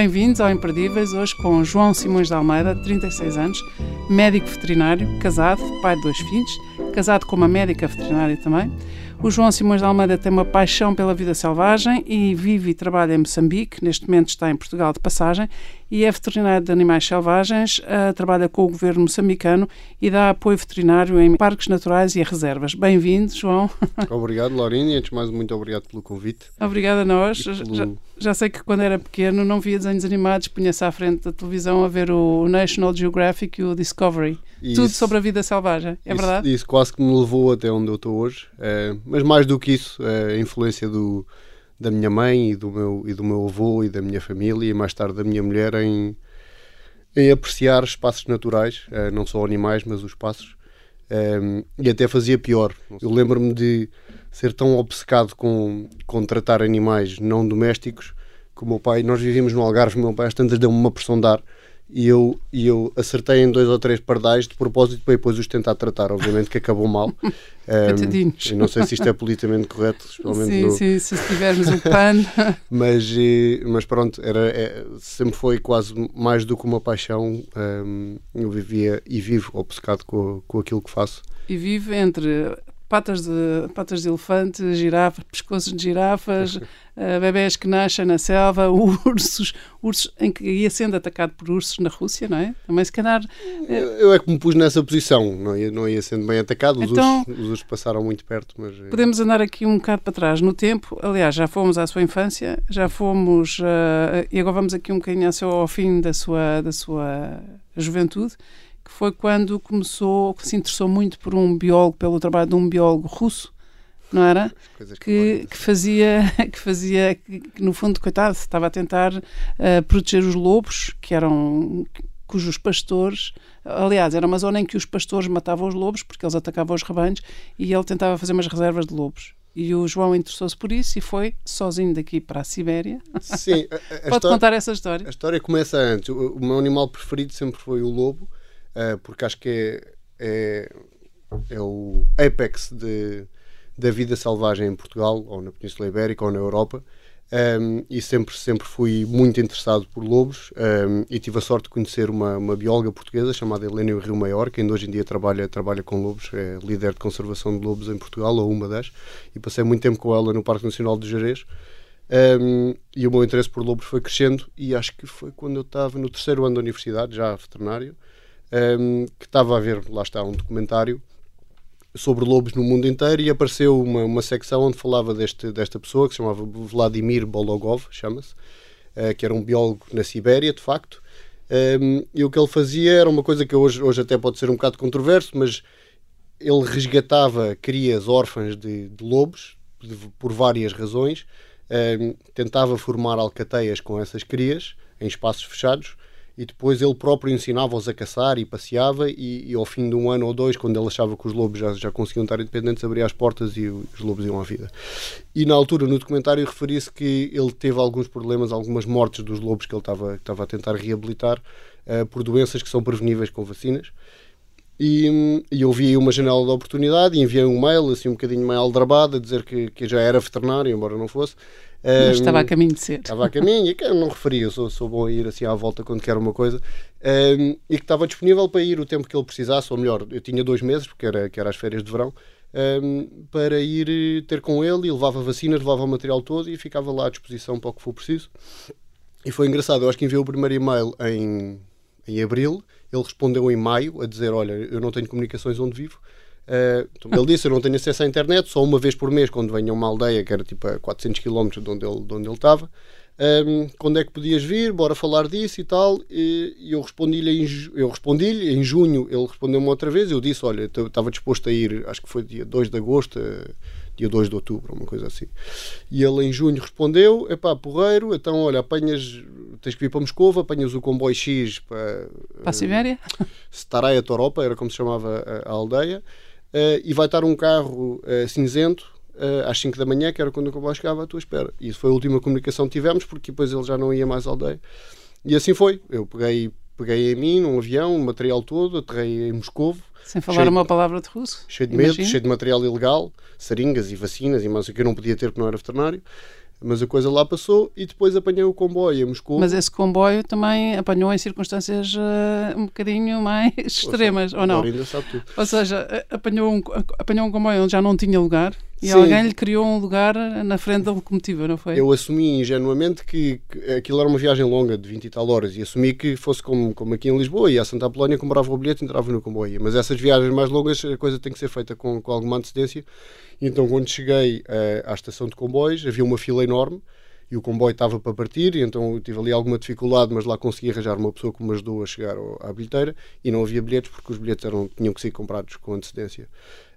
bem-vindos ao Imperdíveis, hoje com João Simões de Almeida, 36 anos, médico veterinário, casado, pai de dois filhos, casado com uma médica veterinária também. O João Simões de Almeida tem uma paixão pela vida selvagem e vive e trabalha em Moçambique. Neste momento está em Portugal de passagem e é veterinário de animais selvagens. Uh, trabalha com o governo moçambicano e dá apoio veterinário em parques naturais e reservas. Bem-vindo, João. Obrigado, Laurinha. Antes de mais, muito obrigado pelo convite. Obrigada a nós. Pelo... Já, já, sei que quando era pequeno não via desenhos animados, punha-se à frente da televisão a ver o National Geographic e o Discovery. Isso, Tudo sobre a vida selvagem, é isso, verdade? Isso quase que me levou até onde eu estou hoje. É, mas mais do que isso, é a influência do, da minha mãe e do, meu, e do meu avô e da minha família e mais tarde da minha mulher em, em apreciar espaços naturais, é, não só animais, mas os espaços. É, e até fazia pior. Eu lembro-me de ser tão obcecado com, com tratar animais não domésticos que o meu pai, nós vivíamos no Algarve, o meu pai às tantas deu-me uma pressão de ar e eu, e eu acertei em dois ou três pardais de propósito para depois os tentar tratar. Obviamente que acabou mal. um, não sei se isto é politicamente correto, sim, no... sim, se tivermos o pano. mas, mas pronto, era, é, sempre foi quase mais do que uma paixão. Um, eu vivia e vivo obcecado com, com aquilo que faço. E vive entre patas de, patas de elefante, girafas, pescoços de girafas, uh, bebés que nascem na selva, ursos, ursos em que ia sendo atacado por ursos na Rússia, não é? Também se calhar... Uh... Eu é que me pus nessa posição, não ia, não ia sendo bem atacado, os, então, ursos, os ursos passaram muito perto, mas... Eh, podemos andar aqui um bocado para trás no tempo, aliás, já fomos à sua infância, já fomos, uh, e agora vamos aqui um bocadinho ao fim da sua, da sua juventude, que foi quando começou, se interessou muito por um biólogo, pelo trabalho de um biólogo russo, não era? Que, que, fazia, que fazia, que, que, no fundo, coitado, estava a tentar uh, proteger os lobos, que eram cujos pastores, aliás, era uma zona em que os pastores matavam os lobos porque eles atacavam os rebanhos e ele tentava fazer umas reservas de lobos. E o João interessou-se por isso e foi sozinho daqui para a Sibéria. Sim, a, a Pode história, contar essa história? A história começa antes. O, o meu animal preferido sempre foi o lobo uh, porque acho que é, é, é o apex de, da vida selvagem em Portugal, ou na Península Ibérica, ou na Europa. Um, ehm, e sempre, sempre fui muito interessado por lobos um, ehm, e tive a sorte de conhecer uma, uma bióloga portuguesa chamada Helena Rio Maior, que ainda hoje em dia trabalha, trabalha com lobos, é líder de conservação de lobos em Portugal, ou uma das, e passei muito tempo com ela no Parque Nacional de Jerez. Um, ehm, e o meu interesse por lobos foi crescendo, e acho que foi quando eu estava no terceiro ano da universidade, já veterinário, um, que estava a ver, lá está, um documentário sobre lobos no mundo inteiro e apareceu uma, uma secção onde falava deste, desta pessoa que se chamava Vladimir Bologov, chama-se, uh, que era um biólogo na Sibéria, de facto. Um, e o que ele fazia era uma coisa que hoje, hoje até pode ser um bocado controverso, mas ele resgatava crias órfãs de, de lobos de, por várias razões, um, tentava formar alcateias com essas crias em espaços fechados e depois ele próprio ensinava-os a caçar e passeava e, e, ao fim de um ano ou dois, quando ele achava que os lobos já, já conseguiam estar independentes, abria as portas e os lobos iam à vida. E na altura, no documentário, referia-se que ele teve alguns problemas, algumas mortes dos lobos que ele estava, estava a tentar reabilitar uh, por doenças que são preveníveis com vacinas. E, e eu vi uma janela de oportunidade e enviei um mail, assim um bocadinho meio aldrabado, a dizer que, que já era veterinário, embora não fosse, mas estava a caminho de ser. Estava a caminho, e que eu não referia, eu sou, sou bom a ir assim à volta quando quero uma coisa. Um, e que estava disponível para ir o tempo que ele precisasse, ou melhor, eu tinha dois meses, porque era, que era as férias de verão, um, para ir eh, ter com ele e levava vacinas, levava o material todo e ficava lá à disposição para o que for preciso. E foi engraçado, eu acho que enviei o primeiro e-mail em, em abril, ele respondeu em maio a dizer: Olha, eu não tenho comunicações onde vivo Uh, ele disse: Eu não tenho acesso à internet, só uma vez por mês, quando venha uma aldeia que era tipo a 400 km de onde ele, de onde ele estava. Um, quando é que podias vir? Bora falar disso e tal. E, e eu respondi-lhe em, eu respondi em junho, ele respondeu-me outra vez. Eu disse: Olha, estava disposto a ir, acho que foi dia 2 de agosto, uh, dia 2 de outubro, uma coisa assim. E ele em junho respondeu: Epá, porreiro, então olha, apanhas, tens que vir para Moscou, apanhas o comboio X para. Para a Sibéria? Uh, Staraya Toropa, era como se chamava a, a aldeia. Uh, e vai estar um carro uh, cinzento uh, às 5 da manhã, que era quando o comboio chegava à tua espera. E isso foi a última comunicação que tivemos, porque depois ele já não ia mais à aldeia. E assim foi. Eu peguei, peguei em mim, num avião, o material todo, aterrei em Moscovo. Sem falar uma palavra de russo. Cheio de medo, cheio de material ilegal, seringas e vacinas e mais o que eu não podia ter porque não era veterinário. Mas a coisa lá passou e depois apanhei o comboio a Moscou. Mas esse comboio também apanhou em circunstâncias uh, um bocadinho mais extremas, ou, ou não? Ainda sabe tudo. Ou seja, apanhou um, apanhou um comboio onde já não tinha lugar e Sim. alguém lhe criou um lugar na frente da locomotiva, não foi? Eu assumi ingenuamente que, que aquilo era uma viagem longa de 20 e tal horas e assumi que fosse como, como aqui em Lisboa, ia a Santa Apolónia, comprava o bilhete e entrava no comboio. Mas essas viagens mais longas, a coisa tem que ser feita com, com alguma antecedência. E então, quando cheguei uh, à estação de comboios, havia uma fila enorme e o comboio estava para partir, e então eu tive ali alguma dificuldade, mas lá consegui arranjar uma pessoa que me ajudou a chegar à bilheteira e não havia bilhetes porque os bilhetes eram, tinham que ser comprados com antecedência.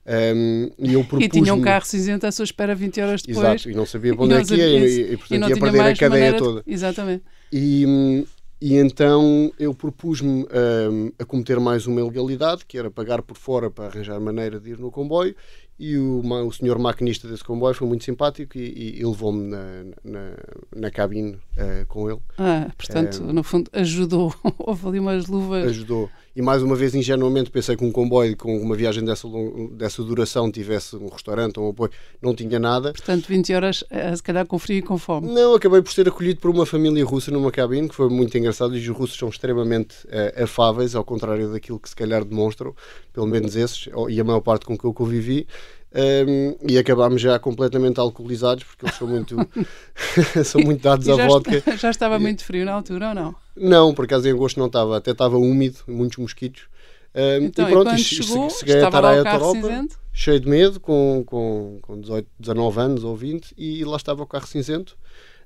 Um, e, eu e tinha um carro cinzento à sua espera 20 horas depois. Exato, e não sabia para onde é que ia, e, e, e portanto ia perder a cadeia toda. De... Exatamente. E, e então eu propus-me um, a cometer mais uma ilegalidade, que era pagar por fora para arranjar maneira de ir no comboio, e o, o senhor maquinista desse comboio foi muito simpático e, e levou-me na, na, na, cabine uh, com ele. Ah, portanto, um, no fundo, ajudou. Houve ali umas luvas. Ajudou e mais uma vez ingenuamente pensei que um comboio com uma viagem dessa, dessa duração tivesse um restaurante ou um apoio, não tinha nada. Portanto, 20 horas eh, se calhar com frio e com fome. Não, acabei por ser acolhido por uma família russa numa cabine, que foi muito engraçado, e os russos são extremamente uh, afáveis, ao contrário daquilo que se calhar demonstram, pelo menos esses, e a maior parte com que eu convivi. Um, e acabámos já completamente alcoolizados porque eles são muito são muito dados à vodka. Já estava muito frio na altura ou não? Não, por acaso em agosto não estava, até estava úmido, muitos mosquitos. Um, então, e pronto, e chegou, cheguei a estar a Taropa, cheio de medo, com, com, com 18, 19 anos ou 20, e lá estava o carro cinzento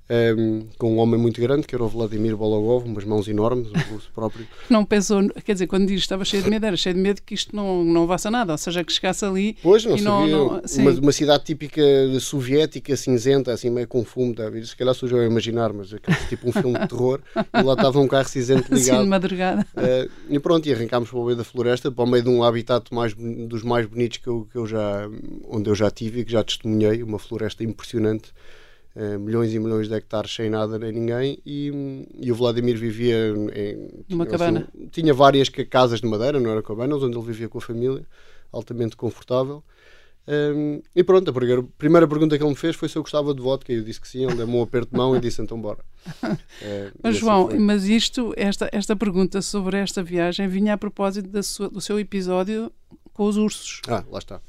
um, com um homem muito grande, que era o Vladimir Bologov, umas mãos enormes, o russo próprio. Não pensou, quer dizer, quando diz estava cheio de medo, era cheio de medo que isto não, não vasse a nada, ou seja, que chegasse ali. Pois, não sabia. Não, não, uma, uma, cidade típica soviética, cinzenta, assim meio com fumo, tá? se calhar sou eu a imaginar, mas é tipo um filme de terror, e lá estava um carro cinzento ligado. Sim, de madrugada. Uh, e pronto, e arrancámos para o meio da floresta, para o meio de um habitat mais, dos mais bonitos que eu, que eu já, onde eu já tive e que já testemunhei, uma floresta impressionante. Uh, milhões e milhões de hectares sem nada nem ninguém e, e o Vladimir vivia em uma assim, cabana tinha várias casas de madeira não era cabanas onde ele vivia com a família altamente confortável um, e pronto, a primeira, pergunta que ele me fez foi se eu gostava de vodka e eu disse que sim, ele deu-me um aperto de mão e disse então bora. É, mas assim João, mas isto, esta, esta pergunta sobre esta viagem vinha a propósito da sua, do seu episódio com os ursos. Ah, lá está.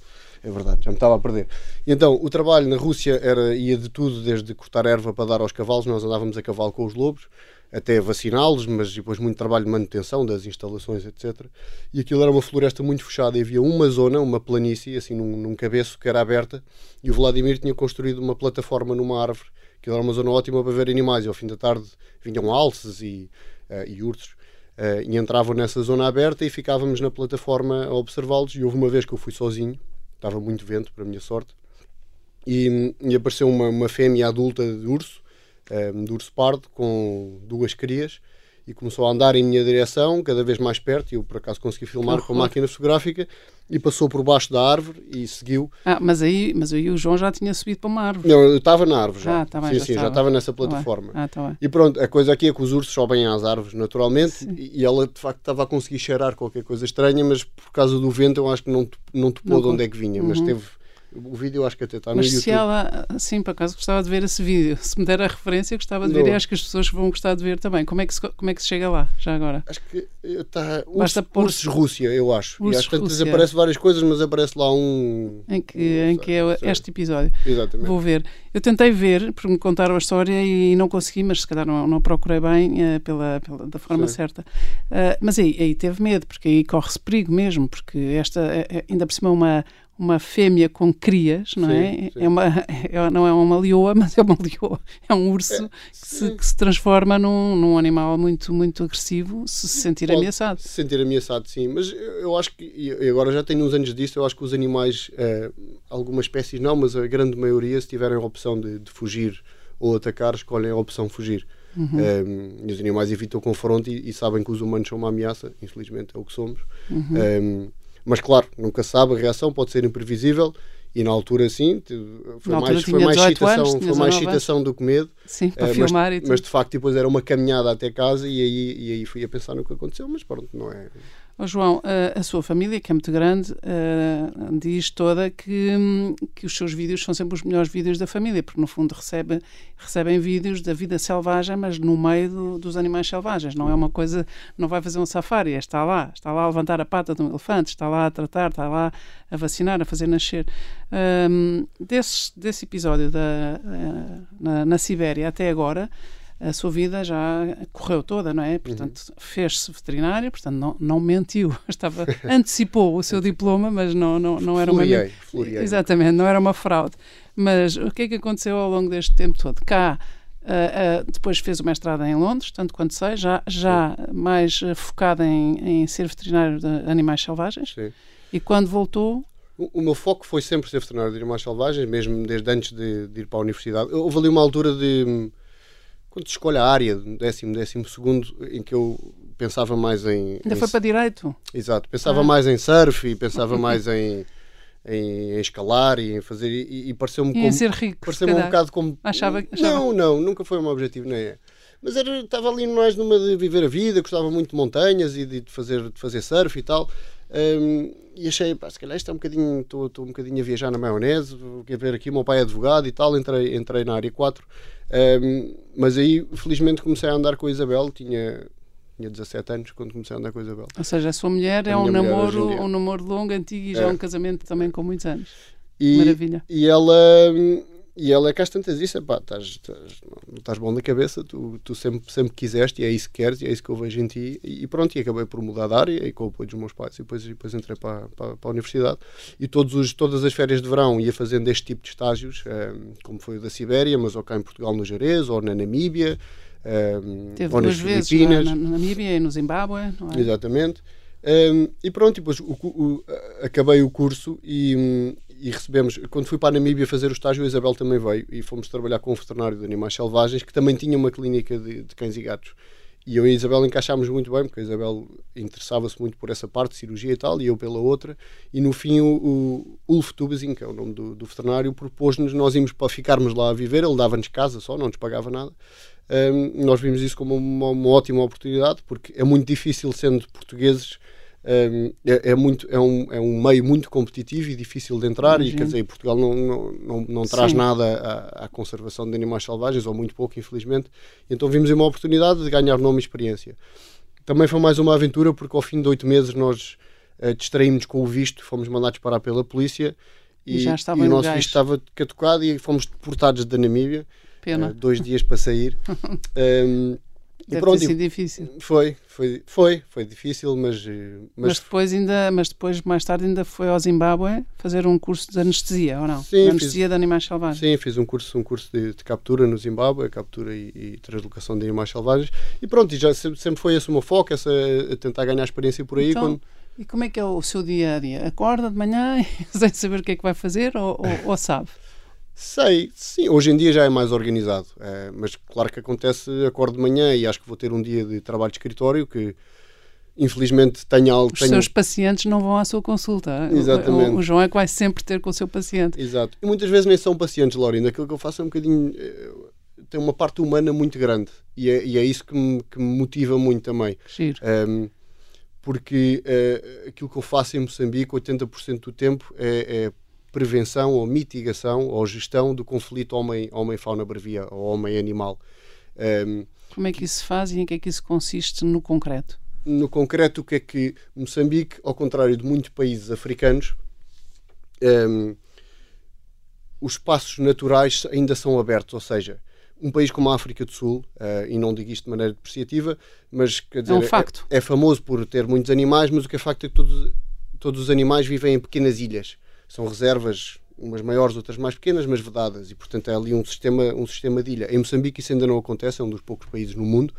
É verdade, já me estava a perder. E então, o trabalho na Rússia era, ia de tudo, desde cortar erva para dar aos cavalos, nós andávamos a cavalo com os lobos, até vaciná-los, mas depois muito trabalho de manutenção das instalações, etc. E aquilo era uma floresta muito fechada e havia uma zona, uma planície, assim, num, num cabeço que era aberta, e o Vladimir tinha construído uma plataforma numa árvore, que era uma zona ótima para ver animais, e ao fim da tarde vinham alces e, uh, e ursos. Uh, e entravam nessa zona aberta e ficávamos na plataforma a observá-los. E houve uma vez que eu fui sozinho, estava muito vento, para a minha sorte, e, e apareceu uma, uma fêmea adulta de urso, um, eh, de urso pardo, com duas crias, e começou a andar em minha direção, cada vez mais perto, e eu por acaso consegui filmar com a máquina fotográfica, e passou por baixo da árvore e seguiu. Ah, mas aí, mas aí o João já tinha subido para uma árvore. Não, eu estava na árvore já. Ah, tá bem, sim, já sim, estava. já estava nessa plataforma. Ah, tá bem. E pronto, a coisa aqui é que os ursos sobem às árvores naturalmente, sim. e ela de facto estava a conseguir cheirar qualquer coisa estranha, mas por causa do vento eu acho que não, não topou não, de onde é que vinha, uhum. mas teve o vídeo acho que até está no Mas YouTube. se ela, sim, por acaso gostava de ver esse vídeo. Se me der a referência, gostava de ver e acho que as pessoas vão gostar de ver também. Como é que se, como é que se chega lá, já agora? Acho que está. Basta pôr... Ursos Rússia, eu acho. Ursos e às tantas aparece várias coisas, mas aparece lá um. Em que, em que é sei. este episódio. Exatamente. Vou ver. Eu tentei ver, porque me contaram a história e não consegui, mas se calhar não, não procurei bem uh, pela, pela, da forma sim. certa. Uh, mas aí, aí teve medo, porque aí corre-se perigo mesmo, porque esta, ainda por cima, uma uma fêmea com crias, não é? sim, é? Sim. é uma, é, não é uma leoa, mas é uma leoa. É um urso é, que, se, que, se, transforma num, num, animal muito, muito agressivo se se sentir Pode ameaçado. Se sentir ameaçado, sim. Mas eu acho que, e agora já tenho uns anos disso, eu acho que os animais, eh, algumas espécies não, mas a grande maioria, se tiverem a opção de, de fugir ou atacar, escolhem a opção fugir. Uhum. Um, eh, e os animais evitam o confronto e, e, sabem que os humanos são uma ameaça, infelizmente é o que somos. Uhum. Um, eh, mas claro, nunca sabe, a reação pode ser imprevisível e na altura sim, foi na mais, foi mais excitação, foi mais excitação do que medo. Sim, para uh, filmar mas, e tudo. Mas de facto depois era uma caminhada até casa e aí, e aí fui a pensar no que aconteceu, mas pronto, não é. Oh, João, a, a, sua família, que é muito grande, uh, diz toda que, que os seus vídeos são sempre os melhores vídeos da família, porque no fundo recebe, recebem vídeos da vida selvagem, mas no meio do, dos animais selvagens. Não é uma coisa, não vai fazer um safari, é está lá, está lá a levantar a pata de um elefante, está lá a tratar, está lá a vacinar, a fazer nascer. Um, desse, desse episódio da, uh, na, na Sibéria até agora, a sua vida já correu toda, não é? Uhum. Portanto, uhum. fez-se veterinário, portanto, não, não mentiu. Estava, antecipou o seu diploma, mas não, não, não era fluriei, uma. Fluriei. Exatamente, não era uma fraude. Mas o que é que aconteceu ao longo deste tempo todo? Cá. Uh, uh, depois fez o mestrado em Londres, tanto quanto sei, já, já mais uh, focado em, em ser veterinário de animais selvagens. Sim. E quando voltou, o, o, meu foco foi sempre ser veterinário de animais selvagens, mesmo desde antes de, de, ir para a universidade. Houve ali uma altura de quando se escolhe a área, décimo, décimo segundo, em que eu pensava mais em. Ainda em, foi para direito? Exato, pensava ah. mais em surf e pensava mais em, em, em, escalar e em fazer. E, e pareceu-me como. Em ser rico. Pareceu-me um bocado como. Achava, achava... Não, não, nunca foi o meu objetivo, nem é. Mas era, estava ali mais numa de viver a vida, gostava muito de montanhas e de fazer, de fazer surf e tal. Um, e achei, pá, se calhar isto é um bocadinho, estou um bocadinho a viajar na maionese, quer ver aqui, o meu pai é advogado e tal, entrei, entrei na área 4, um, mas aí felizmente comecei a andar com a Isabel, tinha, tinha 17 anos quando comecei a andar com a Isabel. Ou seja, a sua mulher a é um namoro, um namoro longo, antigo e já é. um casamento também com muitos anos. E, Maravilha. E ela e ela é que às tantas disse: pá, estás, estás, não estás bom na cabeça, tu, tu sempre, sempre quiseste e é isso que queres e é isso que eu vejo em ti. E, pronto, e acabei por mudar de área e com o apoio dos meus pais. E depois, depois entrei para, para, para, a universidade. E todos os, todas as férias de verão ia fazendo este tipo de estágios, um, eh, como foi o da Sibéria, mas ou cá em Portugal, no Jerez, ou na Namíbia, um, eh, Teve ou nas duas Filipinas. vezes na, na Namíbia e no Zimbábue, não é? Exatamente. Um, e pronto, depois o, o, acabei o curso e, e recebemos, quando fui para a Namíbia fazer o estágio, a Isabel também veio e fomos trabalhar com um veterinário de animais selvagens que também tinha uma clínica de, de cães e gatos. E eu e a Isabel encaixámos muito bem, porque a Isabel interessava-se muito por essa parte cirurgia e tal, e eu pela outra. E no fim, o, o Ulf Tubazin, que é o nome do, do veterinário, propôs-nos, nós íamos para ficarmos lá a viver, ele dava-nos casa só, não nos pagava nada. Um, nós vimos isso como uma, uma ótima oportunidade, porque é muito difícil, sendo portugueses, é, é, muito, é, um, é um meio muito competitivo e difícil de entrar Imagino. e quer dizer, Portugal não, não, não, não traz Sim. nada à, à, conservação de animais selvagens, ou muito pouco, infelizmente. Então vimos uma oportunidade de ganhar nome e experiência. Também foi mais uma aventura porque ao fim de oito meses nós uh, distraímos com o visto, fomos mandados parar pela polícia e, e, e o nosso visto estava catucado e fomos deportados da Namíbia. Pena. Uh, dois dias para sair. um, Deve pronto, ter sido difícil. Foi, foi, foi, foi difícil, mas, eh, mas, mas. depois, ainda, mas depois, mais tarde, ainda foi ao Zimbábue fazer um curso de anestesia, ou não? Sim, de anestesia fiz, de animais selvagens. Sim, fiz um curso, um curso de, de captura no Zimbábue, captura e, e, translocação de animais selvagens. E pronto, e já sempre, sempre foi esse o meu foco, essa, tentar ganhar experiência por aí. Então, quando... E como é que é o seu dia a dia? Acorda de manhã sem saber o que é que vai fazer ou, ou, ou sabe? Sei, sim, hoje em dia já é mais organizado, é, mas claro que acontece, acordo de manhã e acho que vou ter um dia de trabalho de escritório que infelizmente tenho algo... Os tenho... seus pacientes não vão à sua consulta. Exatamente. O, o, João é que vai sempre ter com o seu paciente. Exato. E muitas vezes nem são pacientes, Laurinda. Aquilo que eu faço é um bocadinho... Eh, tem uma parte humana muito grande e é, e é isso que me, que me, motiva muito também. Giro. Um, porque uh, aquilo que eu faço em Moçambique, 80% do tempo, é, é prevenção ou mitigação ou gestão do conflito homem-fauna brevia ou homem-animal. Um, Como é que isso se faz e em que é que isso consiste no concreto? No concreto, o que é que Moçambique, ao contrário de muitos países africanos, um, os espaços naturais ainda são abertos, ou seja, um país como a África do Sul, uh, e não digo isto de maneira depreciativa, mas quer dizer, é, um facto. É, é, famoso por ter muitos animais, mas o que é facto é que todos, todos os animais vivem em pequenas ilhas são reservas, umas maiores, outras mais pequenas, mas vedadas, e portanto é ali um sistema, um sistema de ilha. Em Moçambique isso ainda não acontece, é um dos poucos países no mundo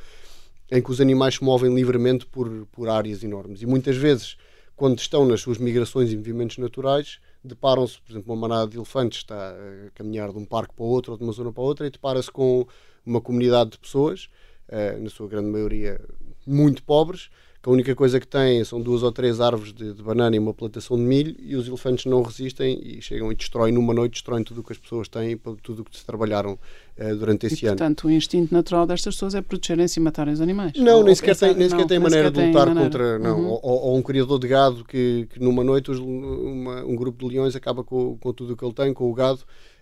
em que os animais se movem livremente por, por áreas enormes. E muitas vezes, quando estão nas suas migrações e movimentos naturais, deparam-se, por exemplo, uma manada de elefantes está a caminhar de um parque para outro ou de uma zona para outra e depara-se com uma comunidade de pessoas, eh, na sua grande maioria muito pobres, que a única coisa que têm são duas ou três árvores de, de, banana e uma plantação de milho e os elefantes não resistem e chegam e destroem numa noite, destroem tudo o que as pessoas têm e tudo o que se trabalharam uh, durante esse e, ano. Portanto, o instinto natural destas pessoas é protegerem-se e matarem os animais. Não, ou, nem sequer tem, nem sequer tem maneira de lutar contra. Não, uhum. ou, ou, um criador de gado que, que numa noite uma, um grupo de leões acaba com, com tudo o que ele tem, com o gado.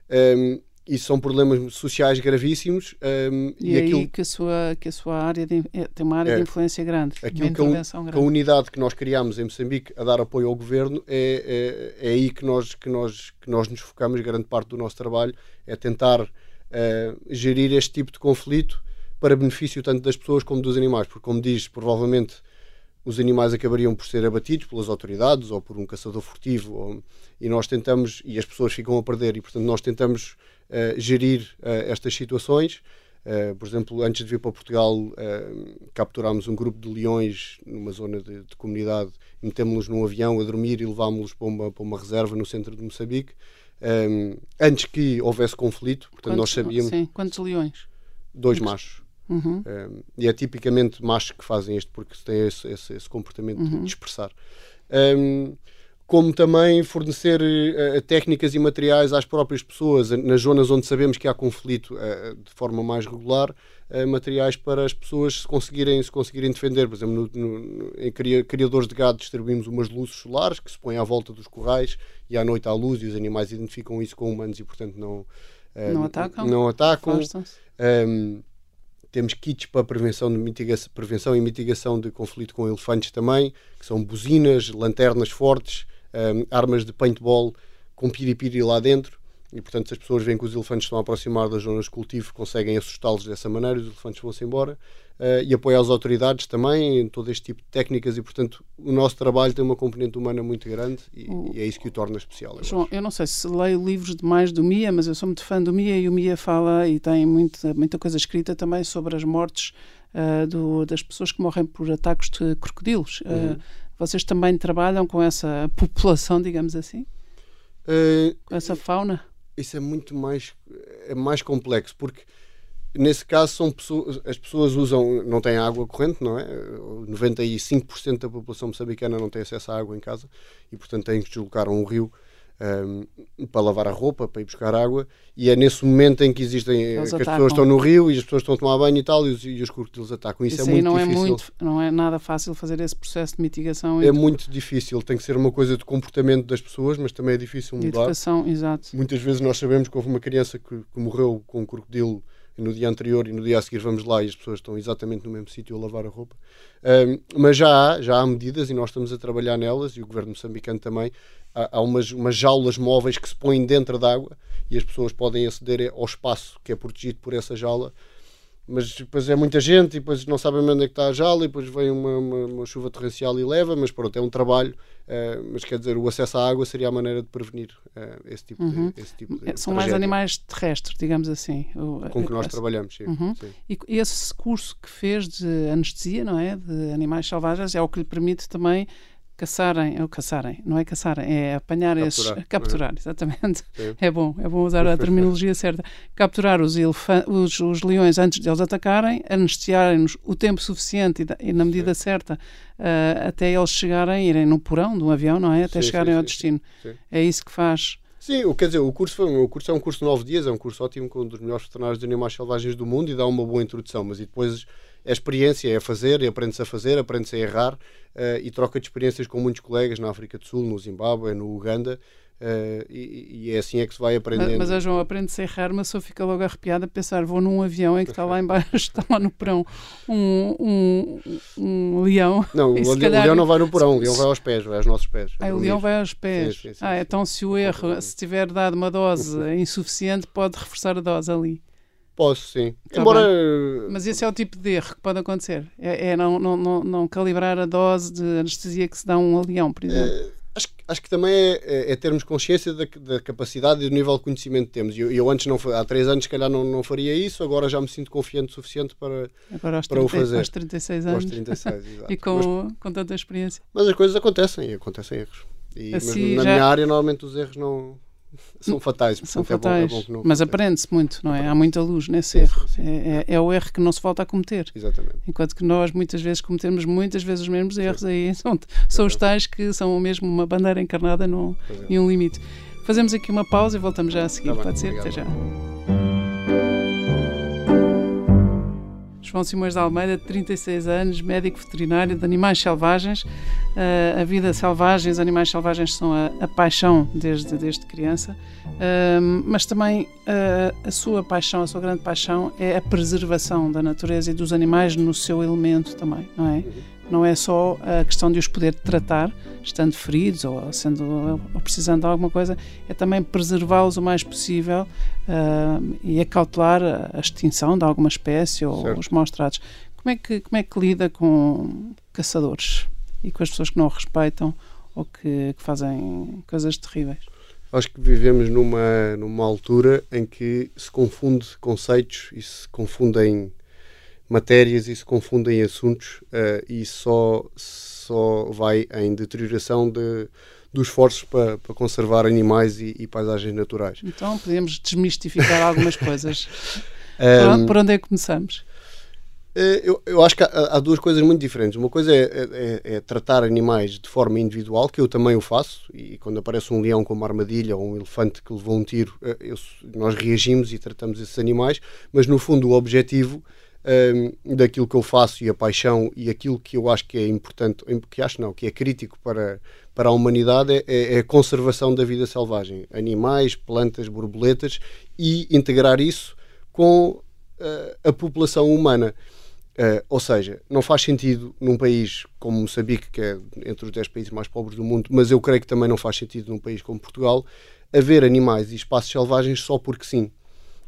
Um, e são problemas sociais gravíssimos. Um, e, e aí aquilo... que, a sua, que a sua área de, é, tem uma área é, de influência grande. Aquilo que a, grande. que a, unidade que nós criámos em Moçambique a dar apoio ao governo é, é, é, aí que nós, que, nós, que nós nos focamos, grande parte do nosso trabalho, é tentar uh, gerir este tipo de conflito para benefício tanto das pessoas como dos animais, porque como diz, provavelmente os animais acabariam por ser abatidos pelas autoridades ou por um caçador furtivo ou, e nós tentamos, e as pessoas ficam a perder e portanto nós tentamos uh, gerir uh, estas situações. Uh, por exemplo, antes de vir para Portugal, capturámos um grupo de leões numa zona de, de comunidade, metemos-los num avião a dormir e levámos-los para uma, para uma reserva no centro de Moçambique, um, antes que houvesse conflito. Portanto, quantos, nós sabíamos. Sim, quantos leões? Dois machos. Uhum. Um, e é tipicamente machos que fazem isto porque têm esse, esse, esse comportamento uhum. de dispersar. Um, como também fornecer uh, técnicas e materiais às próprias pessoas, nas zonas onde sabemos que há conflito uh, de forma mais regular, uh, materiais para as pessoas se conseguirem, se conseguirem defender. Por exemplo, no, no, em criadores de gado distribuímos umas luzes solares que se põem à volta dos corrais e à noite há luz e os animais identificam isso com humanos e, portanto, não, não atacam. Não atacam. Temos kits para prevenção, de mitigação, prevenção e mitigação de conflito com elefantes também, que são buzinas, lanternas fortes, um, armas de paintball com piripiri lá dentro. E, portanto, se as pessoas veem que os elefantes estão a aproximar das zonas de cultivo, conseguem assustá-los dessa maneira os elefantes vão-se embora. Uh, e apoio às autoridades também em todo este tipo de técnicas. E, portanto, o nosso trabalho tem uma componente humana muito grande e, o... e é isso que o torna especial. Eu João, acho. eu não sei se leio livros demais do Mia, mas eu sou muito fã do Mia e o Mia fala e tem muita, muita coisa escrita também sobre as mortes uh, do, das pessoas que morrem por ataques de crocodilos. Uhum. Uh, vocês também trabalham com essa população, digamos assim? Uh, com essa fauna? Isso é muito mais, é mais complexo, porque nesse caso são pessoas, as pessoas usam, não têm água corrente, não é? 95% da população moçambicana não tem acesso à água em casa e, portanto, têm que deslocar a um rio um, para lavar a roupa, para ir buscar água, e é nesse momento em que existem Eles que atacam. as pessoas estão no rio e as pessoas estão a tomar banho e tal, e os, e os crocodilos atacam. Isso, Isso é muito não difícil. É muito, não é nada fácil fazer esse processo de mitigação. É muito difícil, tem que ser uma coisa de comportamento das pessoas, mas também é difícil mudar. De educação, exato. Muitas vezes nós sabemos que houve uma criança que, que morreu com um crocodilo no dia anterior e no dia a seguir vamos lá e as pessoas estão exatamente no mesmo sítio a lavar a roupa. Um, mas já há, já há medidas e nós estamos a trabalhar nelas e o governo moçambicano também há, umas, umas jaulas móveis que se põem dentro d'água e as pessoas podem aceder ao espaço que é protegido por essa jaula mas depois é muita gente e depois não sabem onde é que está a jaula e depois vem uma, uma, uma chuva torrencial e leva, mas pronto, é um trabalho uh, mas quer dizer, o acesso à água seria a maneira de prevenir uh, esse, tipo uhum. de, esse tipo de São mais animais terrestres, digamos assim. O, Com que nós trabalhamos, sim. Uhum. sim. E esse curso que fez de anestesia, não é? De animais selvagens, é o que lhe permite também caçarem, ou caçarem, não é caçarem, é apanhar capturar, esses. Capturar, uhum. exatamente. Sim. É bom, é bom usar a terminologia certa. Capturar os, os, os leões antes de eles atacarem, anestesiarem-nos o tempo suficiente e, e na medida sim. certa uh, até eles chegarem, irem no porão de um avião, não é? Até sim, chegarem ao destino. É isso que faz. Sim, quer dizer, o curso, foi, o curso é um curso de nove dias, é um curso ótimo com um dos melhores veterinários de animais selvagens do mundo e dá uma boa introdução, mas e depois é experiência, é fazer, e aprende-se a fazer, aprende-se a errar uh, e troca de experiências com muitos colegas na África do Sul, no Zimbábue, no Uganda. Uh, e, e, é assim é que se vai aprendendo. Mas, mas a João aprende-se a errar, mas só fica logo arrepiada a pensar: vou num avião em que está lá embaixo, está lá no porão um, um, um leão. Não, o, o leão não vai no porão, o leão vai aos pés, vai aos nossos pés. Ah, o leão vai aos pés. Sim, sim, sim, ah, então se o erro, se tiver dado uma dose insuficiente, pode reforçar a dose ali. Posso, sim. Tá Embora. Bem. Mas esse é o tipo de erro que pode acontecer. É, é não, não, não, não, calibrar a dose de anestesia que se dá a um leão, por exemplo. É, acho, acho que também é, é, é, termos consciência da, da, capacidade e do nível de conhecimento que temos. Eu, eu antes, não, há três anos, se calhar não, não faria isso, agora já me sinto confiante o suficiente para, agora para 30, o fazer. Aos 36 anos. Aos 36, exato. e com, mas, com tanta experiência. Mas as coisas acontecem, acontecem erros. E, assim, mas na já... minha área, normalmente os erros não são fatais. São portanto, é bom- é fatais. bom não Mas aprende-se muito, não é? Há muita luz nesse Sim, erro. sim, sim. É, é- é o erro que não se volta a cometer. Exatamente. Enquanto que nós muitas vezes cometemos muitas vezes os mesmos erros, aí são, são os tais que são mesmo uma bandeira encarnada num, é. e um limite. Fazemos aqui uma pausa e voltamos já a seguir, Tá bem, pode ser? obrigado. Até já. João Simões de Almeida, de 36 anos, médico veterinário de animais selvagens. Eh, a vida selvagem, os animais selvagens são a, a paixão desde, desde criança, Ahm, mas também eh, a sua paixão, a sua grande paixão é a preservação da natureza e dos animais no seu elemento também, não é? Não é só a questão de os poder tratar, estando feridos ou, sendo, ou precisando de alguma coisa, é também preservá-los o mais possível ah, e acautelar a extinção de alguma espécie ou Certo. os maus tratos. Como é, que, como é que lida com caçadores e com as pessoas que não respeitam ou que, que fazem coisas terríveis? Acho que vivemos numa, numa altura em que se confunde conceitos e se confundem matérias e se confundem assuntos eh, e só, só vai em deterioração de, dos esforços para, para conservar animais e, e paisagens naturais. Então podemos desmistificar algumas coisas. Onde, por onde é que começamos? Eh, Eu, eu acho que há, há duas coisas muito diferentes. Uma coisa é, é- é tratar animais de forma individual, que eu também o faço, e quando aparece um leão com uma armadilha ou um elefante que levou um tiro, eh, eu- nós reagimos e tratamos esses animais, mas no fundo o objetivo ehm, daquilo que eu faço e a paixão e aquilo que eu acho que é importante, que acho não, que é crítico para, para a humanidade é, é- é a conservação da vida selvagem. Animais, plantas, borboletas e integrar isso com eh, a população humana. Eh, ou seja, não faz sentido num país como Moçambique, que é entre os 10 países mais pobres do mundo, mas eu creio que também não faz sentido num país como Portugal, haver animais e espaços selvagens só porque sim.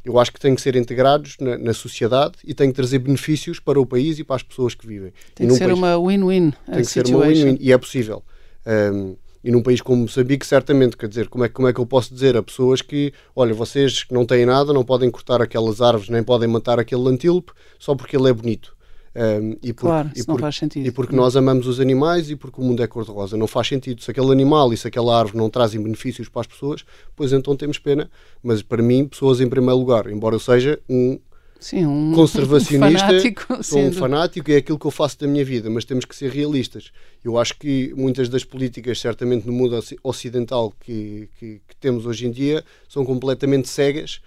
Eu acho que têm que ser integrados na, na sociedade e têm que trazer benefícios para o país e para as pessoas que vivem. Tem que ser país- uma win-win tem que ser uma win-win e é possível. Um, e num país como Moçambique, certamente, quer dizer, como é, como é que eu posso dizer a pessoas que, olha, vocês que não têm nada, não podem cortar aquelas árvores, nem podem matar aquele antílope só porque ele é bonito. Um, e por- Claro, e não por- e porque nós amamos os animais e porque o mundo é cor-de-rosa. Não faz sentido. Se aquele animal e se aquela árvore não trazem benefícios para as pessoas, pois então temos pena. Mas para mim, pessoas em primeiro lugar, embora eu seja um Sim, um conservacionista, um fanático, sou um fanático e é aquilo que eu faço da minha vida, mas temos que ser realistas. Eu acho que muitas das políticas, certamente no mundo oci- ocidental que, que- que temos hoje em dia, são completamente cegas.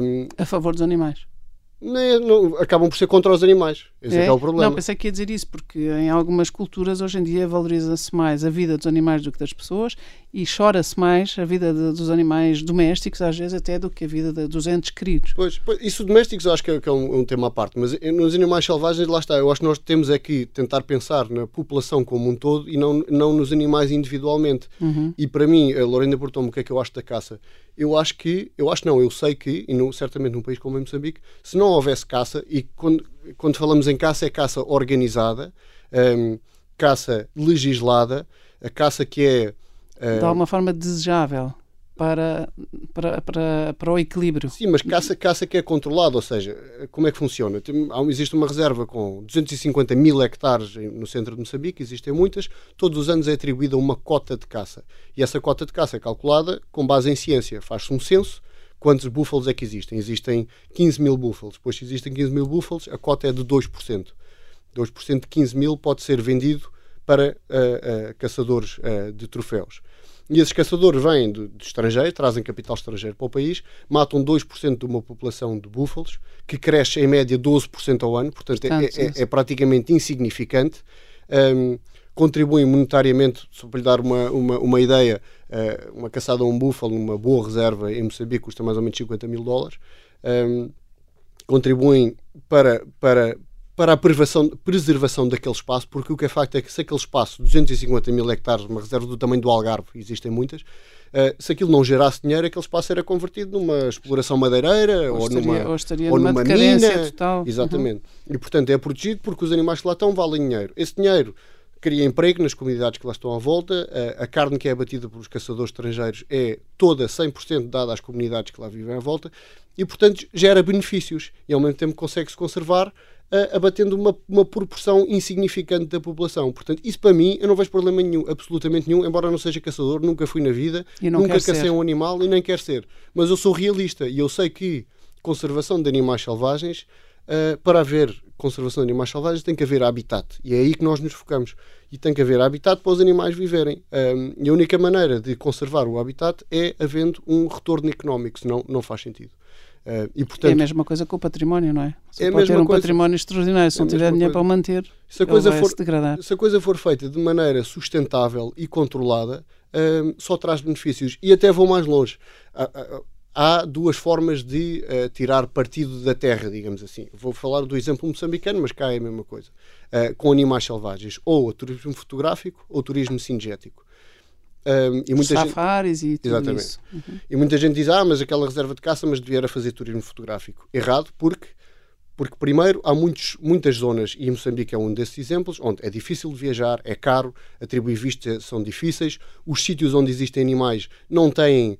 hum, a favor dos animais. nem- não- acabam por ser contra os animais. Esse é, que é o problema. Não, pensei que ia dizer isso, porque em algumas culturas hoje em dia valoriza-se mais a vida dos animais do que das pessoas e chora-se mais a vida de- dos animais domésticos, às vezes até do que a vida de- dos entes queridos. Pois, pois, isso domésticos eu acho que é, que é um, um tema à parte, mas nos animais selvagens, lá está, eu acho que nós temos é que tentar pensar na população como um todo e não, não nos animais individualmente. Uhum. E para mim, a Lorena perguntou-me o que é que eu acho da caça. Eu acho que, eu acho não, eu sei que, e não, certamente num país como Moçambique, se não houvesse caça, e quando, quando falamos em caça, é caça organizada, hum, caça legislada, a caça que é. De alguma forma desejável para, para, para, para o equilíbrio. Sim, mas caça, caça que é controlada, ou seja, como é que funciona? Tem- há um- existe uma reserva com 250 mil hectares no centro de Moçambique, existem muitas, todos os anos é atribuída uma cota de caça. E essa cota de caça é calculada com base em ciência. Faz-se um censo, quantos búfalos é que existem? Existem 15 mil búfalos. Pois se existem 15 mil búfalos, a cota é de 2%. 2% de 15 mil pode ser vendido para ah, ah, caçadores ah, de troféus. E esses caçadores vêm do, do estrangeiro, trazem capital estrangeiro para o país, matam 2% de uma população de búfalos, que cresce em média 12% ao ano, portanto é, é- é praticamente insignificante. Ahm, contribuem monetariamente, só para lhe dar uma, uma, uma ideia, ah, uma caçada a um búfalo numa boa reserva em Moçambique custa mais ou menos 50 mil dólares. Ahm, contribuem para, para, para a preservação, preservação daquele espaço, porque o que é facto é que se aquele espaço, 250 mil hectares, uma reserva do tamanho do Algarve, existem muitas, eh, se aquilo não gerasse dinheiro, aquele espaço era convertido numa exploração madeireira ou, Ou estaria, numa, ou estaria ou numa mina. total. Uhum. Exatamente. E portanto é protegido porque os animais que lá estão valem dinheiro. Esse dinheiro cria emprego nas comunidades que lá estão à volta, a, a carne que é abatida pelos caçadores estrangeiros é toda 100% dada às comunidades que lá vivem à volta e portanto gera benefícios e ao mesmo tempo consegue-se conservar uh, abatendo uma, uma proporção insignificante da população. Portanto, isso para mim, eu não vejo problema nenhum, absolutamente nenhum, embora não seja caçador, nunca fui na vida, nunca cacei ser. um animal e nem quero ser. Mas eu sou realista e eu sei que conservação de animais selvagens, uh, para haver conservação de animais selvagens tem que haver habitat. E é aí que nós nos focamos. E tem que haver habitat para os animais viverem. Um, e a única maneira de conservar o habitat é havendo um retorno económico, senão não faz sentido. Uh, e, portanto, é a mesma coisa com o património, não é? Você é pode ter um coisa, património extraordinário, se é não tiver dinheiro para o manter, se a, coisa for, se degradar. se a coisa for feita de maneira sustentável e controlada, um, só traz benefícios. E até vou mais longe. Uh, uh, há duas formas de uh, tirar partido da terra, digamos assim. Vou falar do exemplo moçambicano, mas cá é a mesma coisa. Uh, com animais selvagens. Ou turismo fotográfico ou turismo cinegético. Um, e muita Safaris gente... e tudo Exatamente. isso. Uhum. E muita gente diz, ah, mas aquela reserva de caça, mas devia fazer turismo fotográfico. Errado, porque porque, primeiro, há muitos, muitas zonas, e Moçambique é um desses exemplos, onde é difícil de viajar, é caro, atribuir vistas são difíceis, os sítios onde existem animais não têm,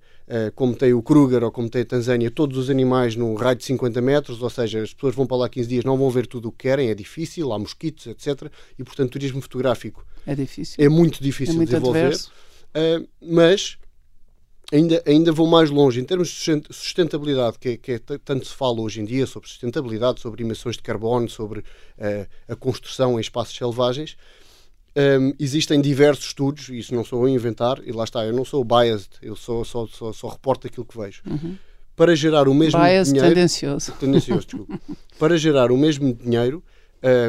como tem o Kruger ou como tem a Tanzânia, todos os animais num raio de 50 metros, ou seja, as pessoas vão para lá 15 dias, não vão ver tudo o que querem, é difícil, há mosquitos, etc. E, portanto, turismo fotográfico é, difícil. é muito difícil é muito de desenvolver. Uh, mas ainda, ainda vou mais longe. Em termos de sustentabilidade, que, é, que é, tanto se fala hoje em dia sobre sustentabilidade, sobre emissões de carbono, sobre uh, a construção em espaços selvagens, um, existem diversos estudos, e isso não sou eu a inventar, e lá está, eu não sou biased, eu sou, só, só, só reporto aquilo que vejo. Uhum. Para gerar o mesmo biased dinheiro... tendencioso. Tendencioso, desculpa. para gerar o mesmo dinheiro,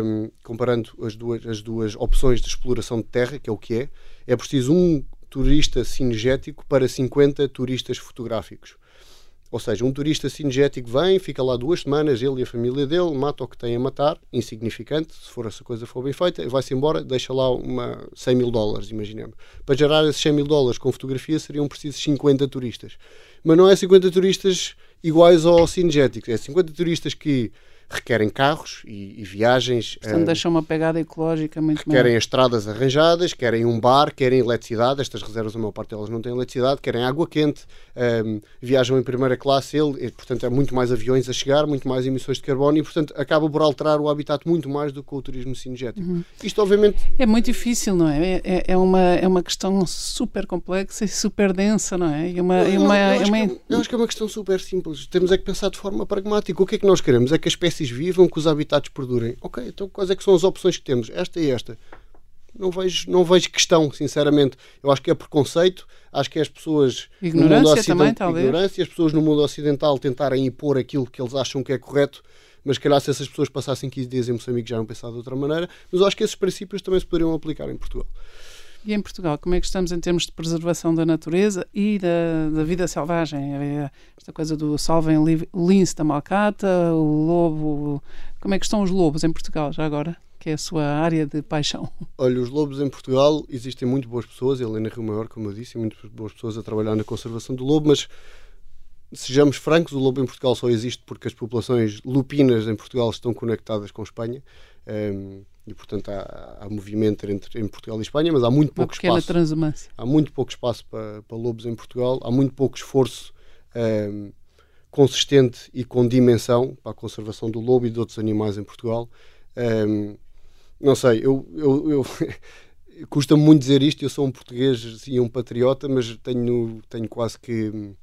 um, comparando as duas, as duas opções de exploração de terra, que é o que é, é preciso um turista cinegético para 50 turistas fotográficos. Ou seja, um turista cinegético vem, fica lá duas semanas, ele e a família dele, mata o que tem a matar, insignificante, se for essa coisa for bem feita, vai-se embora, deixa lá uma 100 mil dólares, imaginemos. Para gerar esses 100 mil dólares com fotografia seriam precisos 50 turistas. Mas não é 50 turistas iguais ao cinegético, é 50 turistas que requerem carros e, e viagens. Portanto, uh, deixam uma pegada ecológica muito Querem as estradas arranjadas, querem um bar, querem eletricidade. Estas reservas, a maior parte delas não têm eletricidade, querem água quente, um, viajam em primeira classe, ele, e, portanto, é muito mais aviões a chegar, muito mais emissões de carbono e, portanto, acaba por alterar o habitat muito mais do que o turismo cinegético. Uhum. Isto, obviamente. É muito difícil, não é? É, é, é uma, é uma questão super complexa e super densa, não é? E uma, eu, uma, eu, acho uma... Que, eu acho que é uma questão super simples. Temos é que pensar de forma pragmática. O que é que nós queremos? É que a espécie espécies vivam, que os habitats perdurem. Ok, então quais é que são as opções que temos? Esta e esta. Não vejo, não vejo questão, sinceramente. Eu acho que é preconceito, acho que é as pessoas ignorância no mundo ocidental, também, ignorância, as pessoas no mundo ocidental tentarem impor aquilo que eles acham que é correto, mas calhar se essas pessoas passassem 15 dias em Moçambique já iam pensar de outra maneira, mas eu acho que esses princípios também se poderiam aplicar em Portugal. E em Portugal, como é que estamos em termos de preservação da natureza e da, da vida selvagem? É esta coisa do salvem lince da malcata, o lobo. Como é que estão os lobos em Portugal, já agora? Que é a sua área de paixão. Olha, os lobos em Portugal existem muito boas pessoas, Helena Rio Maior, como eu disse, muito boas pessoas a trabalhar na conservação do lobo, mas sejamos francos, o lobo em Portugal só existe porque as populações lupinas em Portugal estão conectadas com Espanha. Um, e portanto há, há movimento entre, entre, Portugal e Espanha, mas há muito pouco espaço. Transumância. Há muito pouco espaço para, para lobos em Portugal, há muito pouco esforço um, consistente e com dimensão para a conservação do lobo e de outros animais em Portugal. Um, não sei, eu, eu, eu custa-me muito dizer isto, eu sou um português e um patriota, mas tenho, tenho quase que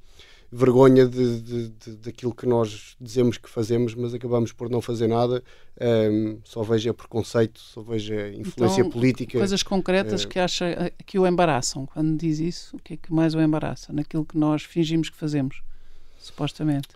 vergonha de, de, de, daquilo que nós dizemos que fazemos, mas acabamos por não fazer nada. Um, só vejo preconceito, só vejo influência então, política. Coisas concretas uh, que acha eh, que o embaraçam. Quando diz isso, o que é que mais o embaraça? Naquilo que nós fingimos que fazemos, supostamente.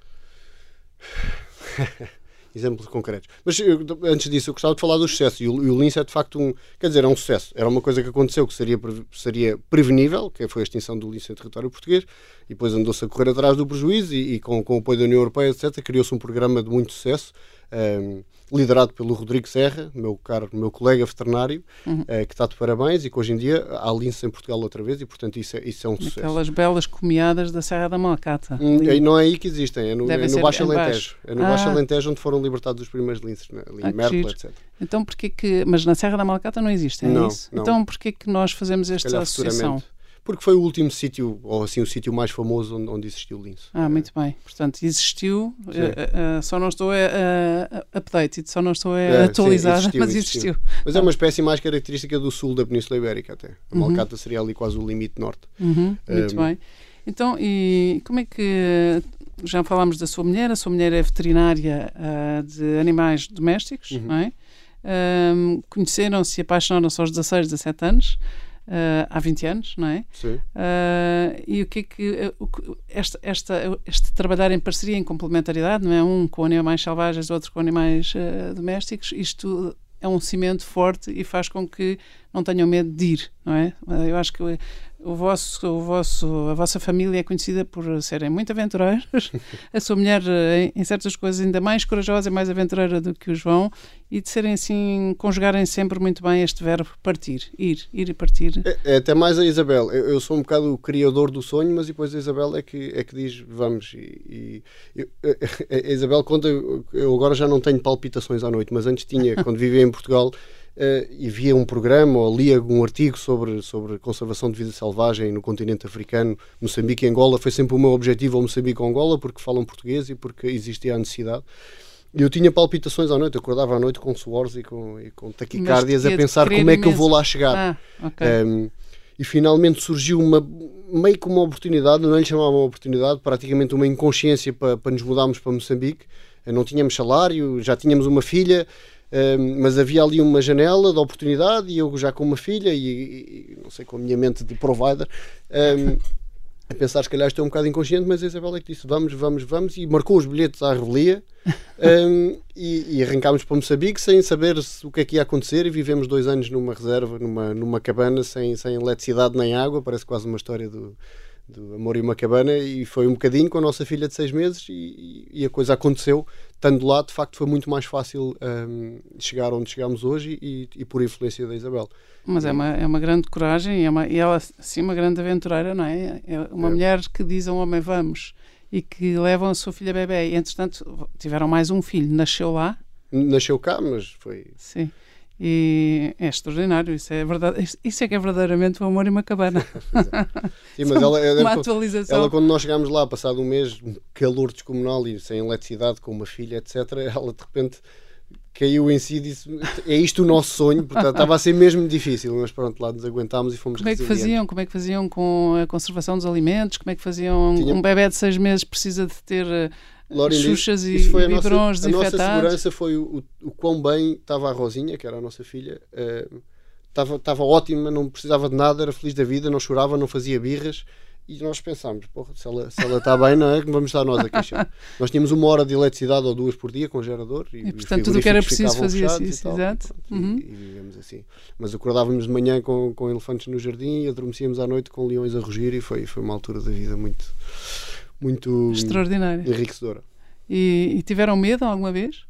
exemplos concretos. Mas eu, antes disso, eu gostava de falar do sucesso. E o, e o lince é de facto um. Quer dizer, é um sucesso. Era uma coisa que aconteceu que seria, seria prevenível, que foi a extinção do lince em território português, e depois andou-se a correr atrás do prejuízo e, e com, com o apoio da União Europeia, etc., criou-se um programa de muito sucesso. Um, liderado pelo Rodrigo Serra, meu caro, meu colega veterinário, uhum. uh, que está de parabéns e que hoje em dia há lince em Portugal outra vez e, portanto, isso é, isso é um Aquelas sucesso. Aquelas belas comiadas da Serra da Malcata. Hum, não é aí que existem, é no, é no Baixo Alentejo. É no ah. Baixo Alentejo onde foram libertados os primeiros linces, né? ali ah, Merkel, etc. Então, porquê que... Mas na Serra da Malcata não existem, é não, isso? Não. Então, porquê que nós fazemos esta associação? Porque foi o último sítio, ou assim, o sítio mais famoso onde, onde existiu o lince. Ah, muito bem. Portanto, existiu, uh, uh, só não estou uh, updated, só não estou é, atualizada, sim, existiu, mas existiu. existiu. Mas é uma espécie mais característica do sul da Península Ibérica até. A uhum. Malcata seria ali quase o limite norte. Uhum, muito bem. Então, e como é que já falámos da sua mulher, a sua mulher é veterinária uh, de animais domésticos, uhum. não é? Um, Conheceram-se e apaixonaram-se aos 16, 17 anos, uh, há 20 anos, não é? Sim. Uh, e o que é que. esta, esta, este trabalhar em parceria, em complementaridade, não é? Um com animais selvagens, outro com animais domésticos, isto é um cimento forte e faz com que não tenham medo de ir, não é? Eu acho que o vosso, o vosso, a vossa família é conhecida por serem muito aventureiros. a sua mulher, eh, em certas coisas, ainda mais corajosa e mais aventureira do que o João, e de serem assim, conjugarem sempre muito bem este verbo partir, ir, ir e partir. É, é até mais a Isabel. Eu, eu, sou um bocado o criador do sonho, mas depois a Isabel é que, é que diz vamos. E, e a Isabel conta, eu agora já não tenho palpitações à noite, mas antes tinha, quando vivia em Portugal. Uh, e via um programa ou lia um artigo sobre, sobre conservação de vida selvagem no continente africano, Moçambique e Angola, foi sempre o meu objetivo ao Moçambique e Angola, porque falam português e porque existia a necessidade. E eu tinha palpitações à noite, acordava à noite com suores e com, e com taquicardias a pensar como é que eu vou lá chegar. Ah, okay. um, e finalmente surgiu uma meio que uma oportunidade, não lhe chamava uma oportunidade, praticamente uma inconsciência para, para nos mudarmos para Moçambique. Não tínhamos salário, já tínhamos uma filha, mas havia ali uma janela de oportunidade e eu já com uma filha e, e não sei, com a minha mente de provider, um, a pensar, se calhar estou um bocado inconsciente, mas a Isabela é que disse vamos, vamos, vamos, e marcou os bilhetes à revelia um, e, e, arrancámos para Moçambique sem saber o que é que ia acontecer. E vivemos dois anos numa reserva, numa, numa cabana, sem, sem eletricidade nem água, parece quase uma história do, do Amor e uma Cabana e foi um bocadinho com a nossa filha de seis meses e, e a coisa aconteceu. Estando lá, de facto, foi muito mais fácil um, chegar onde chegámos hoje e, e, por influência da Isabel. Mas é uma, é uma grande coragem e, é uma, e ela, sim, uma grande aventureira, não é? É uma é. mulher que diz a um homem vamos e que levam a sua filha bebê. E, entretanto, tiveram mais um filho. Nasceu lá? Nasceu cá, mas foi... Sim. E é extraordinário, isso é, verdade, isso é que é verdadeiramente o amor e uma cabana. Sim, mas ela, ela, uma atualização. ela, quando nós chegámos lá, passado um mês, um calor descomunal e sem eletricidade, com uma filha, etc., ela de repente caiu em si e disse: É isto o nosso sonho. Portanto, estava a ser mesmo difícil, mas pronto, lá nos aguentámos e fomos Como é que faziam? Como é que faziam com a conservação dos alimentos? Como é que faziam? Tinha... Um bebê de seis meses precisa de ter eh, Lauren Xuxas e foi a nossa, a nossa segurança foi o, o, o, quão bem estava a Rosinha, que era a nossa filha. Uh, estava, estava ótima, não precisava de nada, era feliz da vida, não chorava, não fazia birras. E nós pensámos, porra, se ela, se ela está bem, não é? Vamos estar nós aqui. nós tínhamos uma hora de eletricidade ou duas por dia com gerador. E, e portanto, tudo o que era preciso fazia-se isso, exato. Uhum. E, e vivemos assim. Mas acordávamos de manhã com, com elefantes no jardim e adormecíamos à noite com leões a rugir e foi, foi uma altura da vida muito muito extraordinária, enriquecedora. E, e, tiveram medo alguma vez?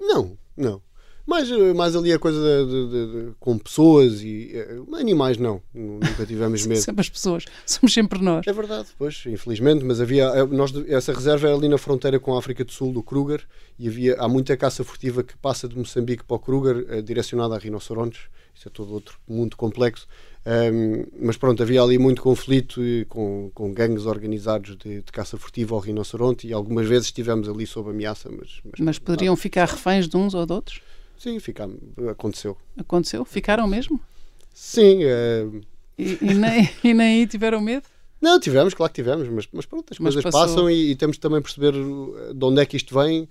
Não, não. Mais, mais ali a coisa de, de, de, com pessoas e uh, animais, não. Nunca tivemos medo. sempre as pessoas, somos sempre nós. É verdade, pois, infelizmente, mas havia. Eh, nós, essa reserva era ali na fronteira com a África do Sul, do Kruger, e havia, há muita caça furtiva que passa de Moçambique para o Kruger, direcionada a rinocerontes. Isso é todo outro mundo complexo. Um, mas pronto, havia ali muito conflito com, com gangues organizados de, de, caça furtiva ao rinoceronte e algumas vezes estivemos ali sob ameaça. Mas, mas, mas poderiam ficar reféns de uns ou de outros? Sim, ficamos, aconteceu. Aconteceu? Ficaram mesmo? Sim. Uh... E, e, nem, e nem aí tiveram medo? Não, tivemos, claro que tivemos, mas, mas pronto, as mas coisas passou... passam e, e, temos de também perceber de onde é que isto vem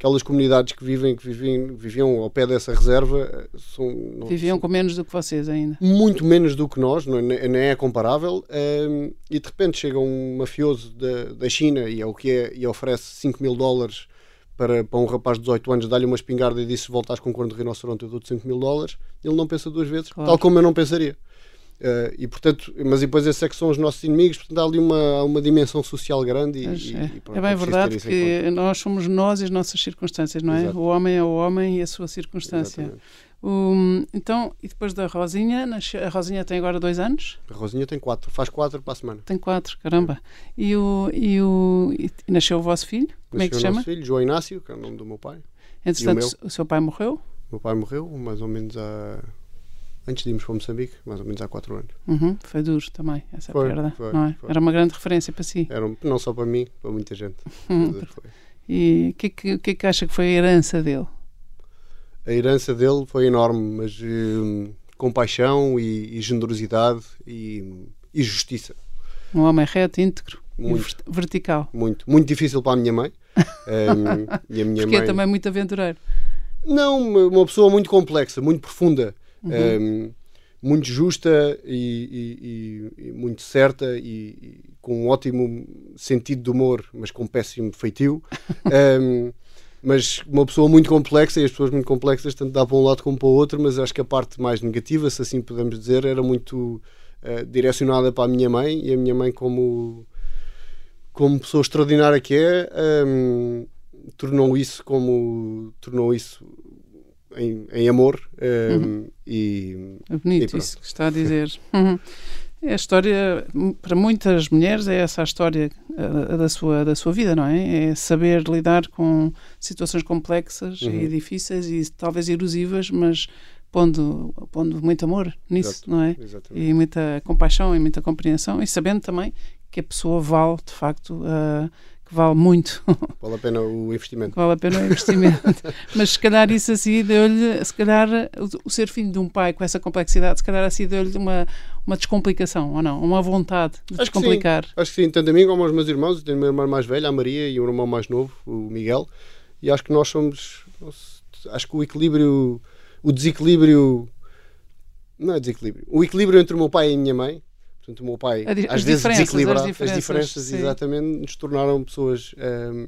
aquelas comunidades que vivem que viviam, viviam ao pé dessa reserva eh, são, não, viviam com menos do que vocês ainda. muito menos do que nós não, é, nem é comparável um, ehm, e de repente chega um mafioso da, da China e é o que é e oferece 5 mil dólares para, para um rapaz de 18 anos dá-lhe uma espingarda e diz se voltares com um corno de rinoceronte eu dou-te 5 mil dólares. Ele não pensa duas vezes claro. tal como eu não pensaria Uh, e portanto, mas depois esses é que são os nossos inimigos, portanto há ali uma, uma dimensão social grande e, e, é. e pronto, é bem verdade que nós somos nós e as nossas circunstâncias, não é? Exato. O homem é o homem e a sua circunstância. Um, então, e depois da Rosinha, a Rosinha tem agora dois anos? A Rosinha tem quatro, faz quatro para a semana. Tem quatro, caramba. E, o, e, o, e nasceu o vosso filho? Como nasceu é que se chama? o nosso filho, João Inácio, que é o nome do meu pai. Entretanto, o, o seu pai morreu? O meu pai morreu mais ou menos há antes de irmos para Moçambique, mais ou menos há 4 anos. Uhum, foi duro também, essa Foi, perda. foi, não é? foi. Era uma grande referência para si. Era um- não só para mim, para muita gente. E o que, é que, que é que acha que foi a herança dele? A herança dele foi enorme, mas hum, compaixão e, e generosidade e, e justiça. Um homem reto, íntegro Muito. vert- vertical. Muito, muito difícil para a minha mãe. Hum, e a minha Porque é mãe. também muito aventureiro. Não, uma pessoa muito complexa, muito profunda, Uhum. hum, muito justa e, e- e- muito certa e, e com um ótimo sentido de humor, mas com péssimo feitio. Hum, mas uma pessoa muito complexa e as pessoas muito complexas tanto dá para um lado como para o outro, mas acho que a parte mais negativa, se assim podemos dizer, era muito eh, direcionada para a minha mãe e a minha mãe como como pessoa extraordinária que é, hum, tornou isso como tornou isso em, em amor hum, e É E bonito pronto. isso que está a dizer. Uhum. É a história, para muitas mulheres, é essa a história eh, da, sua, da sua vida, não é? É saber lidar com situações complexas Uhum. e difíceis e talvez erosivas, mas pondo, pondo muito amor nisso, Exato. não é? exatamente. E muita compaixão e muita compreensão e sabendo também que a pessoa vale, de facto, eh, que vale muito, vale a pena o investimento. que vale a pena o investimento. Mas se calhar isso assim deu-lhe, se calhar o, o ser filho de um pai com essa complexidade, se calhar assim deu-lhe uma, uma descomplicação, ou não? Uma vontade de Acho que descomplicar. Acho que sim, tanto a mim como aos meus irmãos. Eu tenho uma irmã mais velha, a Maria, e um irmão mais novo, o Miguel. E acho que nós somos. Acho que o equilíbrio. O desequilíbrio. Não é desequilíbrio. O equilíbrio entre o meu pai e a minha mãe. Portanto, o meu pai, A di- às as vezes diferenças, desequilibrado, as diferenças, diferenças sim. exatamente, nos tornaram pessoas. hum,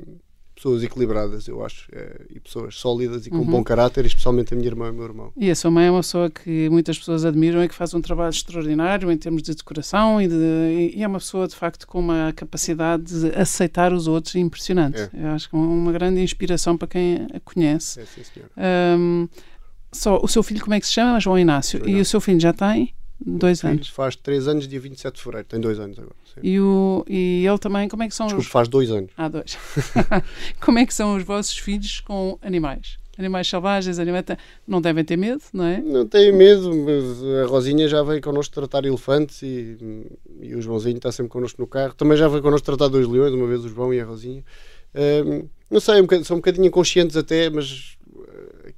pessoas equilibradas, eu acho, eh, e pessoas sólidas e com Uhum. bom caráter, especialmente a minha irmã e o meu irmão. E a sua mãe é uma pessoa que muitas pessoas admiram e que faz um trabalho extraordinário em termos de decoração e, de- e é uma pessoa, de facto, com uma capacidade de aceitar os outros impressionante. É. Eu acho que é uma grande inspiração para quem a conhece. É, sim, senhor. Ahm, só, o seu filho, como é que se chama? João Inácio. João E o Inácio. seu filho já tem dois Filho anos. Faz 3 anos, dia 27 de fevereiro. Tem 2 anos agora. sim. E, o, e ele também, como é que são Desculpe, os. faz 2 anos. Ah, dois. como é que são os vossos filhos com animais? Animais selvagens, animais. Não devem ter medo, não é? Não tenho medo, mas a Rosinha já veio connosco tratar elefantes e, e o Joãozinho está sempre connosco no carro. Também já veio connosco tratar dois leões, uma vez o João e a Rosinha. Ahm, não sei, um são um bocadinho inconscientes até, mas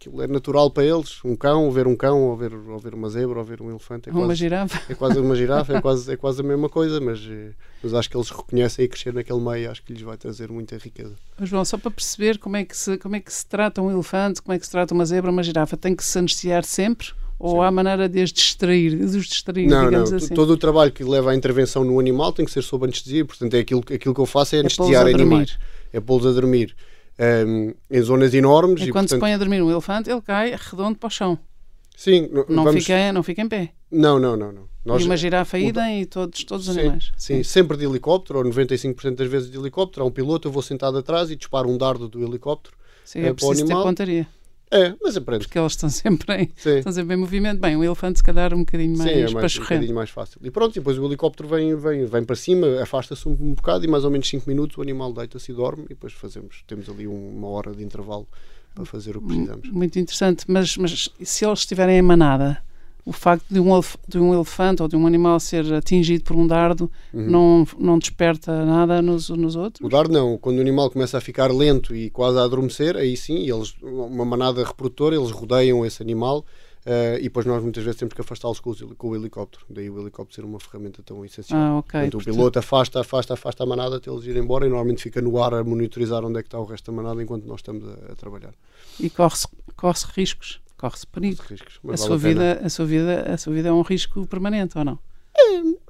aquilo é natural para eles. Um cão, ou ver um cão, ou ver, ou ver uma zebra, ou ver um elefante. É Uma quase, girafa. é quase uma girafa, é quase, é quase a mesma coisa, mas, eh, mas acho que eles reconhecem e crescer naquele meio, acho que lhes vai trazer muita riqueza. Mas, João, só para perceber como é, que se, como é que se trata um elefante, como é que se trata uma zebra, uma girafa, tem que se anestesiar sempre? Ou Sim. há maneira de as distrair, de os distrair, Não, não, digamos t- assim? todo o trabalho que leva à intervenção no animal tem que ser sob anestesia, portanto é aquilo, aquilo que eu faço é É anestesiar a dormir. animais, é pô-los a dormir um, em zonas enormes É e quando se portanto, põe a dormir um elefante, ele cai redondo para o chão. sim, Não, vamos, fica, não fica em pé. não, não, não, não. Nós, e uma girafa idem e todos, todos os sim, animais. sim, sempre de helicóptero, ou 95% das vezes de helicóptero, há um piloto, eu vou sentado atrás e disparo um dardo do helicóptero. Sim, É é, o preciso ter pontaria, É, mas aprende. porque eles estão sempre em, Sim, estão sempre em movimento. Bem, um elefante, se calhar, um bocadinho mais, sim, é mais, um bocadinho mais fácil. E pronto, e depois o helicóptero vem, vem, vem para cima, afasta-se um, bocado e mais ou menos 5 minutos o animal deita-se e dorme e depois fazemos, temos ali um- uma hora de intervalo para fazer o que precisamos. Muito interessante. Mas, mas se eles estiverem em manada, o facto de um, de um elefante ou de um animal ser atingido por um dardo Uhum. não, não desperta nada nos, nos outros? O dar não, quando o animal começa a ficar lento e quase a adormecer, aí sim, eles, uma manada reprodutora, eles rodeiam esse animal eh, e depois nós muitas vezes temos que afastá-los com, com o helicóptero. Daí o helicóptero ser uma ferramenta tão essencial. Ah, ok. Portanto, Portanto, o piloto afasta, afasta, afasta a manada até eles irem embora e normalmente fica no ar a monitorizar onde é que está o resto da manada enquanto nós estamos a, a trabalhar. E corre-se corre riscos, corre-se perigo. A sua, vida, a, sua vida, a sua vida é um risco permanente, ou não?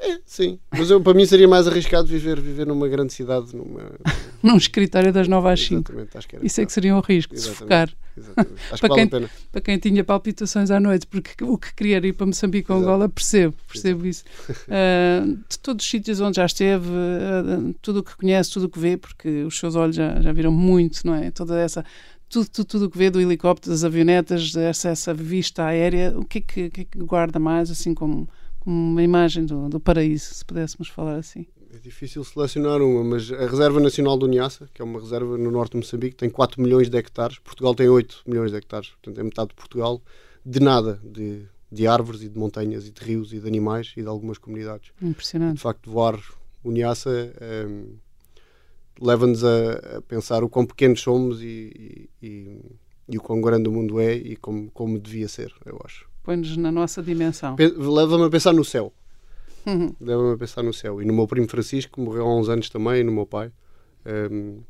É, sim. Mas eu, para mim seria mais arriscado viver, viver numa grande cidade, numa. Num escritório das 9 às 5. Exatamente, acho que era Isso é que seria um risco, de Exatamente. sufocar. Exatamente. Acho que Para vale quem- a pena. Para quem tinha palpitações à noite, porque o que queria era ir para Moçambique ou Exato. Angola, percebo, percebo isso. Ah, de todos os sítios onde já esteve, ah, tudo o que conhece, tudo o que vê, porque os seus olhos já, já viram muito, não é? Toda essa. Tudo, tudo, tudo o que vê do helicóptero, das avionetas, essa, essa vista aérea, o que é que, o que, é que guarda mais, assim, como, como uma imagem do, do paraíso, se pudéssemos falar assim? É difícil selecionar uma, mas a Reserva Nacional do Niassa, que é uma reserva no norte de Moçambique, tem 4 milhões de hectares. Portugal tem 8 milhões de hectares, portanto é metade de Portugal. De nada, de de árvores e de montanhas e de rios e de animais e de algumas comunidades. Impressionante. De facto, voar Unhaça um, leva-nos a, a, pensar o quão pequenos somos e, e, e, o quão grande o mundo é e como, como devia ser, eu acho. Põe-nos na nossa dimensão. Leva-me a pensar no céu. Uhum. Leva-me a pensar no céu. E no meu primo Francisco, que morreu há uns anos também, e no meu pai. Um...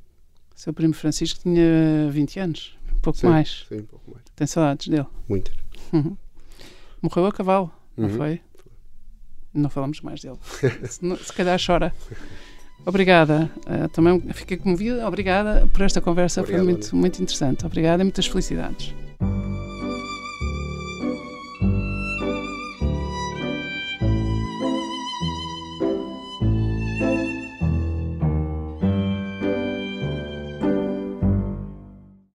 Seu primo Francisco tinha 20 anos, um pouco sim, mais. Sim, um pouco mais. Tem saudades dele? Muitas. Uhum. Morreu a cavalo, não Uhum. foi? Não falamos mais dele. se, se calhar chora. Obrigada. Uh, também fiquei comovida. Obrigada por esta conversa. Obrigado, Foi muito, muito interessante. Obrigada e muitas felicidades.